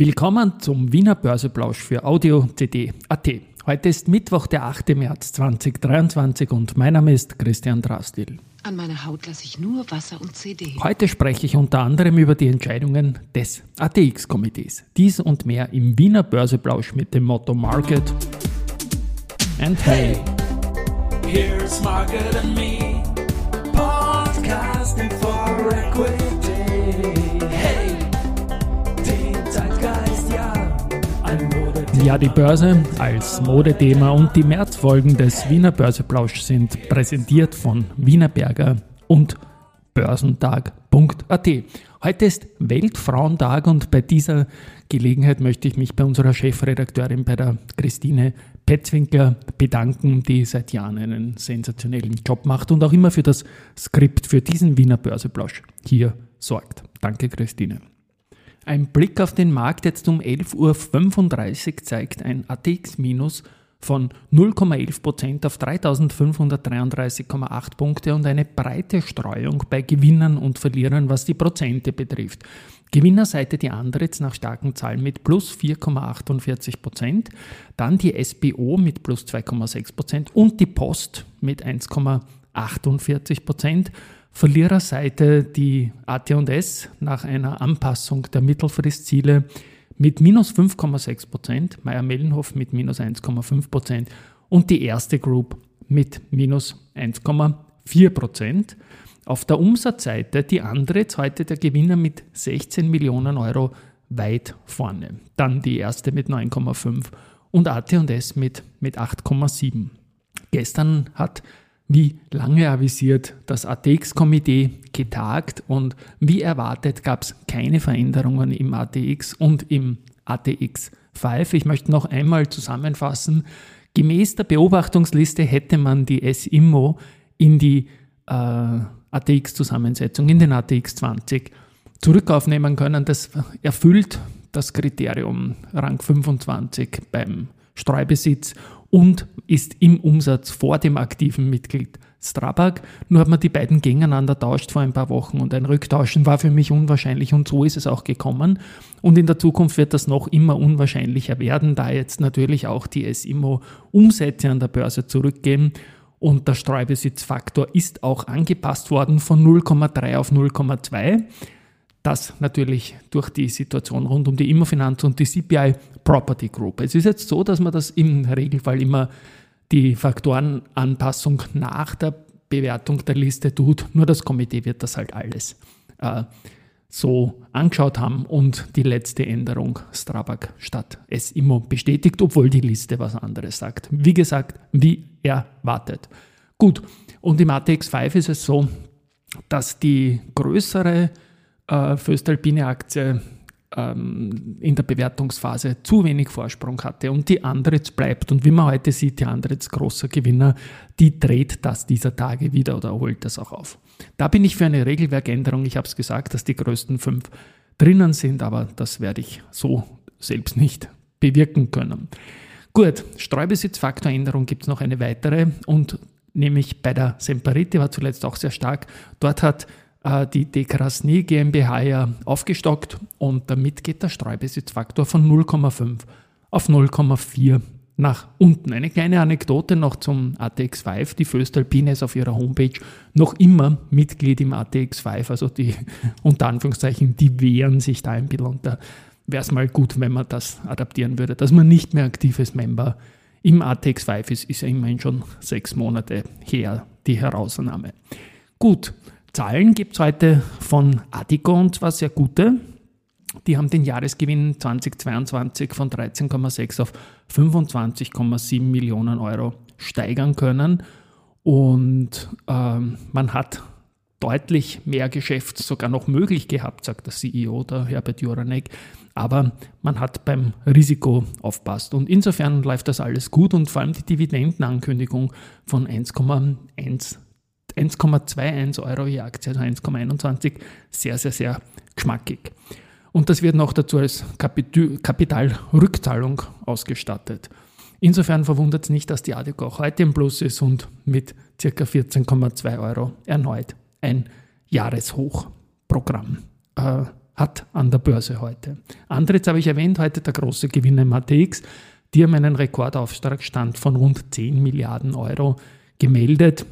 Willkommen zum Wiener Börseplausch für Audio CD AT. Heute ist Mittwoch, der 8. März 2023 und mein Name ist Christian Drastil. An meiner Haut lasse ich nur Wasser und CD. Heute spreche ich unter anderem über die Entscheidungen des ATX-Komitees. Dies und mehr im Wiener Börseplausch mit dem Motto Market and Hey. Here's Market and Me, Ja, die Börse als Modethema und die Märzfolgen des Wiener Börseplausch sind präsentiert von Wienerberger und börsentag.at. Heute ist Weltfrauentag und bei dieser Gelegenheit möchte ich mich bei unserer Chefredakteurin, bei der Christine Petzwinkler, bedanken, die seit Jahren einen sensationellen Job macht und auch immer für das Skript für diesen Wiener Börseplausch hier sorgt. Danke, Christine. Ein Blick auf den Markt jetzt um 11.35 Uhr zeigt ein ATX- von 0,11% auf 3533,8 Punkte und eine breite Streuung bei Gewinnern und Verlierern, was die Prozente betrifft. Gewinnerseite die Andritz nach starken Zahlen mit plus 4,48%, dann die SBO mit plus 2,6% und die Post mit 1,48%. Verliererseite die AT&S nach einer Anpassung der Mittelfristziele mit minus 5,6 Prozent, Meier-Mellenhof mit minus 1,5 Prozent und die erste Group mit minus 1,4 Prozent. Auf der Umsatzseite die Andritz heute der Gewinner mit 16 Millionen Euro weit vorne. Dann die erste mit 9,5 und AT&S mit, mit 8,7. Gestern hat wie lange avisiert das ATX-Komitee getagt und wie erwartet gab es keine Veränderungen im ATX und im ATX 5. Ich möchte noch einmal zusammenfassen. Gemäß der Beobachtungsliste hätte man die SIMO in die äh, ATX-Zusammensetzung, in den ATX 20 zurückaufnehmen können. Das erfüllt das Kriterium Rang 25 beim Streubesitz und ist im Umsatz vor dem aktiven Mitglied Strabag. Nur hat man die beiden gegeneinander tauscht vor ein paar Wochen und ein Rücktauschen war für mich unwahrscheinlich und so ist es auch gekommen. Und in der Zukunft wird das noch immer unwahrscheinlicher werden, da jetzt natürlich auch die SIMO Umsätze an der Börse zurückgehen und der Streubesitzfaktor ist auch angepasst worden von 0,3 auf 0,2. Das natürlich durch die Situation rund um die Immofinanz und die CPI Property Group. Es ist jetzt so, dass man das im Regelfall immer die Faktorenanpassung nach der Bewertung der Liste tut. Nur das Komitee wird das halt alles äh, so angeschaut haben und die letzte Änderung Strabag statt SIMO bestätigt, obwohl die Liste was anderes sagt. Wie gesagt, wie erwartet. Gut, und im ATX 5 ist es so, dass die größere äh, Föstalpine Aktie ähm, in der Bewertungsphase zu wenig Vorsprung hatte und die Andritz bleibt. Und wie man heute sieht, die Andritz großer Gewinner, die dreht das dieser Tage wieder oder holt das auch auf. Da bin ich für eine Regelwerkänderung. Ich habe es gesagt, dass die größten fünf drinnen sind, aber das werde ich so selbst nicht bewirken können. Gut, Streubesitzfaktoränderung gibt es noch eine weitere und nämlich bei der Semperiti war zuletzt auch sehr stark. Dort hat die Dekrasny GmbH ja aufgestockt und damit geht der Streubesitzfaktor von 0,5 auf 0,4 nach unten. Eine kleine Anekdote noch zum ATX5. Die Föstalpine ist auf ihrer Homepage noch immer Mitglied im ATX5, also die unter Anführungszeichen, die wehren sich da ein bisschen und da wäre es mal gut, wenn man das adaptieren würde, dass man nicht mehr aktives Member im ATX5 ist, ist ja immerhin schon sechs Monate her, die Herausnahme. Gut, Zahlen gibt es heute von Adico und zwar sehr gute. Die haben den Jahresgewinn 2022 von 13,6 auf 25,7 Millionen Euro steigern können. Und ähm, man hat deutlich mehr Geschäft sogar noch möglich gehabt, sagt der CEO, der Herbert Joranek. Aber man hat beim Risiko aufpasst. Und insofern läuft das alles gut und vor allem die Dividendenankündigung von 1,1 1,21 Euro je Aktie, also 1,21, sehr, sehr, sehr geschmackig. Und das wird noch dazu als Kapitalrückzahlung ausgestattet. Insofern verwundert es nicht, dass die Adeco auch heute im Plus ist und mit ca. 14,2 Euro erneut ein Jahreshochprogramm äh, hat an der Börse heute. Andritz habe ich erwähnt, heute der große Gewinner im ATX. Die haben einen Rekordauftragsstand von rund 10 Milliarden Euro gemeldet.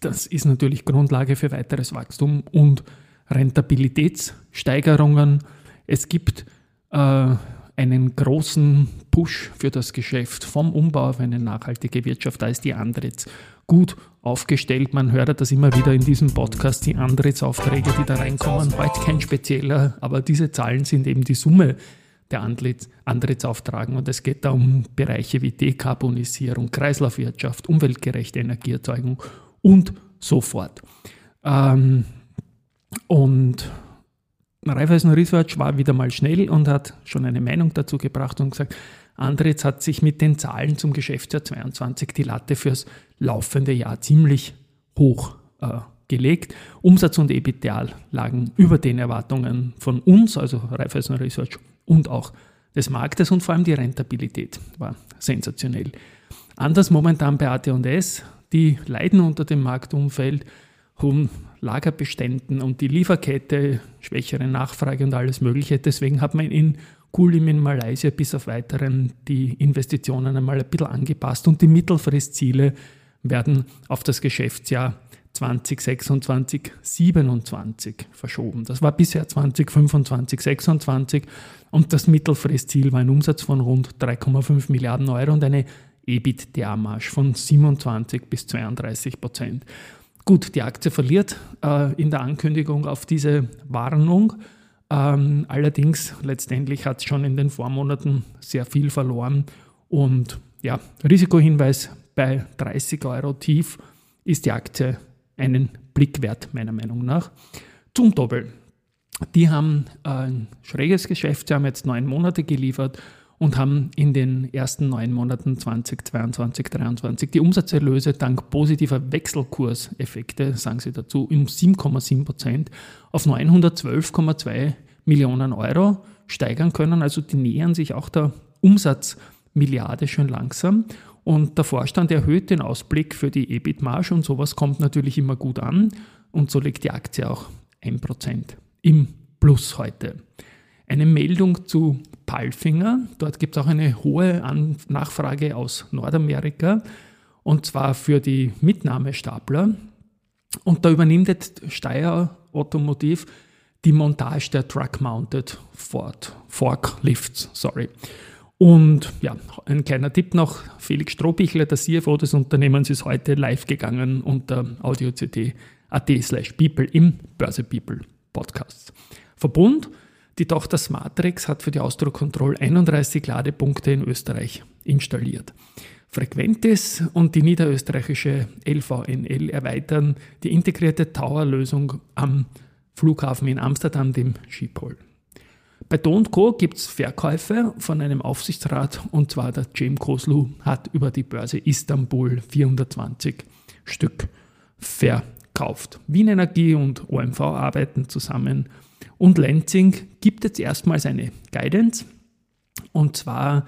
Das ist natürlich Grundlage für weiteres Wachstum und Rentabilitätssteigerungen. Es gibt äh, einen großen Push für das Geschäft vom Umbau auf eine nachhaltige Wirtschaft. Da ist die Andritz gut aufgestellt. Man hört das immer wieder in diesem Podcast, die Andritz-Aufträge, die da reinkommen. Heute kein spezieller, aber diese Zahlen sind eben die Summe der Andritz-Auftragen. Und es geht da um Bereiche wie Dekarbonisierung, Kreislaufwirtschaft, umweltgerechte Energieerzeugung und so fort. Ähm, und Raiffeisen Research war wieder mal schnell und hat schon eine Meinung dazu gebracht und gesagt, Andritz hat sich mit den Zahlen zum Geschäftsjahr 22 die Latte fürs laufende Jahr ziemlich hoch äh, gelegt. Umsatz und EBITDA lagen über den Erwartungen von uns, also Raiffeisen Research und auch des Marktes und vor allem die Rentabilität war sensationell. Anders momentan bei AT&S, die leiden unter dem Marktumfeld, hohen Lagerbeständen und die Lieferkette, schwächere Nachfrage und alles Mögliche. Deswegen hat man in Kulim in Malaysia bis auf weiteren die Investitionen einmal ein bisschen angepasst und die Mittelfristziele werden auf das Geschäftsjahr 2026, 27 verschoben. Das war bisher 2025, 26 und das Mittelfristziel war ein Umsatz von rund 3,5 Milliarden Euro und eine EBITDA-Marge von 27 bis 32 Prozent. Gut, die Aktie verliert äh, in der Ankündigung auf diese Warnung. Ähm, allerdings, letztendlich hat es schon in den Vormonaten sehr viel verloren. Und ja, Risikohinweis bei 30 Euro tief ist die Aktie einen Blick wert, meiner Meinung nach. Zum Doppel. Die haben ein schräges Geschäft, sie haben jetzt neun Monate geliefert und haben in den ersten neun Monaten 2022, 2023 die Umsatzerlöse dank positiver Wechselkurseffekte, sagen sie dazu, um 7,7 Prozent auf 912,2 Millionen Euro steigern können. Also die nähern sich auch der Umsatzmilliarde schön langsam. Und der Vorstand erhöht den Ausblick für die EBIT-Marge und sowas kommt natürlich immer gut an. Und so liegt die Aktie auch 1% im Plus heute. Eine Meldung zu Palfinger. Dort gibt es auch eine hohe An Nachfrage aus Nordamerika und zwar für die Mitnahmestapler. Und da übernimmt jetzt Steyr Automotiv die Montage der Truck-Mounted Ford Forklifts. Sorry. Und ja, ein kleiner Tipp noch: Felix Strohbichler, der CFO des Unternehmens, ist heute live gegangen unter audio.ct.at slash people im Börse People Podcast. Verbund die Tochter Smartrex hat für die Ausdruckkontrolle 31 Ladepunkte in Österreich installiert. Frequentis und die niederösterreichische LVNL erweitern die integrierte Tower-Lösung am Flughafen in Amsterdam, dem Schiphol. Bei Do Co. gibt es Verkäufe von einem Aufsichtsrat und zwar der James Koslu hat über die Börse Istanbul 420 Stück verkauft. Wien Energie und OMV arbeiten zusammen und Lansing gibt jetzt erstmals eine Guidance und zwar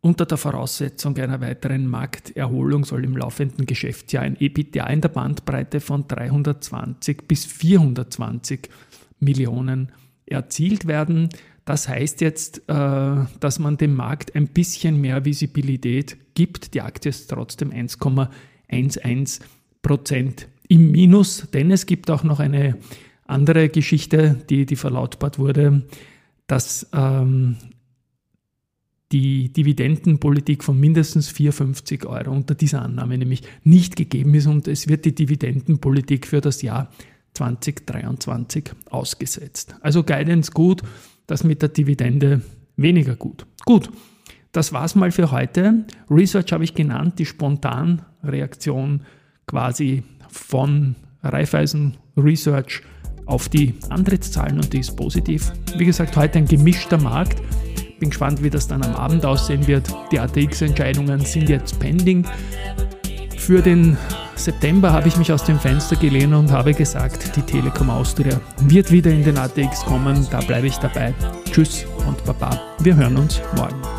unter der Voraussetzung einer weiteren Markterholung soll im laufenden Geschäftsjahr ein EBITDA in der Bandbreite von 320 bis 420 Millionen erzielt werden. Das heißt jetzt, äh, dass man dem Markt ein bisschen mehr Visibilität gibt. Die Aktie ist trotzdem 1,11 Prozent im Minus, denn es gibt auch noch eine andere Geschichte, die, die verlautbart wurde, dass ähm, die Dividendenpolitik von mindestens 4,50 Euro unter dieser Annahme nämlich nicht gegeben ist und es wird die Dividendenpolitik für das Jahr 2023 ausgesetzt. Also Guidance gut, das mit der Dividende weniger gut. Gut, das war's mal für heute. Research habe ich genannt, die Spontanreaktion quasi von Raiffeisen Research auf die Antrittszahlen und die ist positiv. Wie gesagt, heute ein gemischter Markt. Bin gespannt, wie das dann am Abend aussehen wird. Die ATX-Entscheidungen sind jetzt pending. Für den September habe ich mich aus dem Fenster gelehnt und habe gesagt, die Telekom Austria wird wieder in den ATX kommen. Da bleibe ich dabei. Tschüss und Baba. Wir hören uns morgen.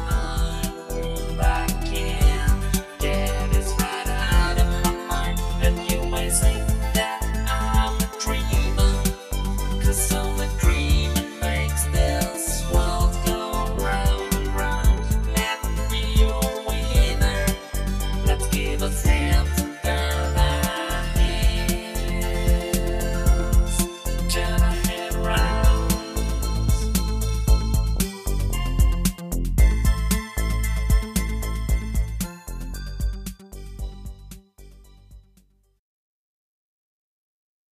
but stamped.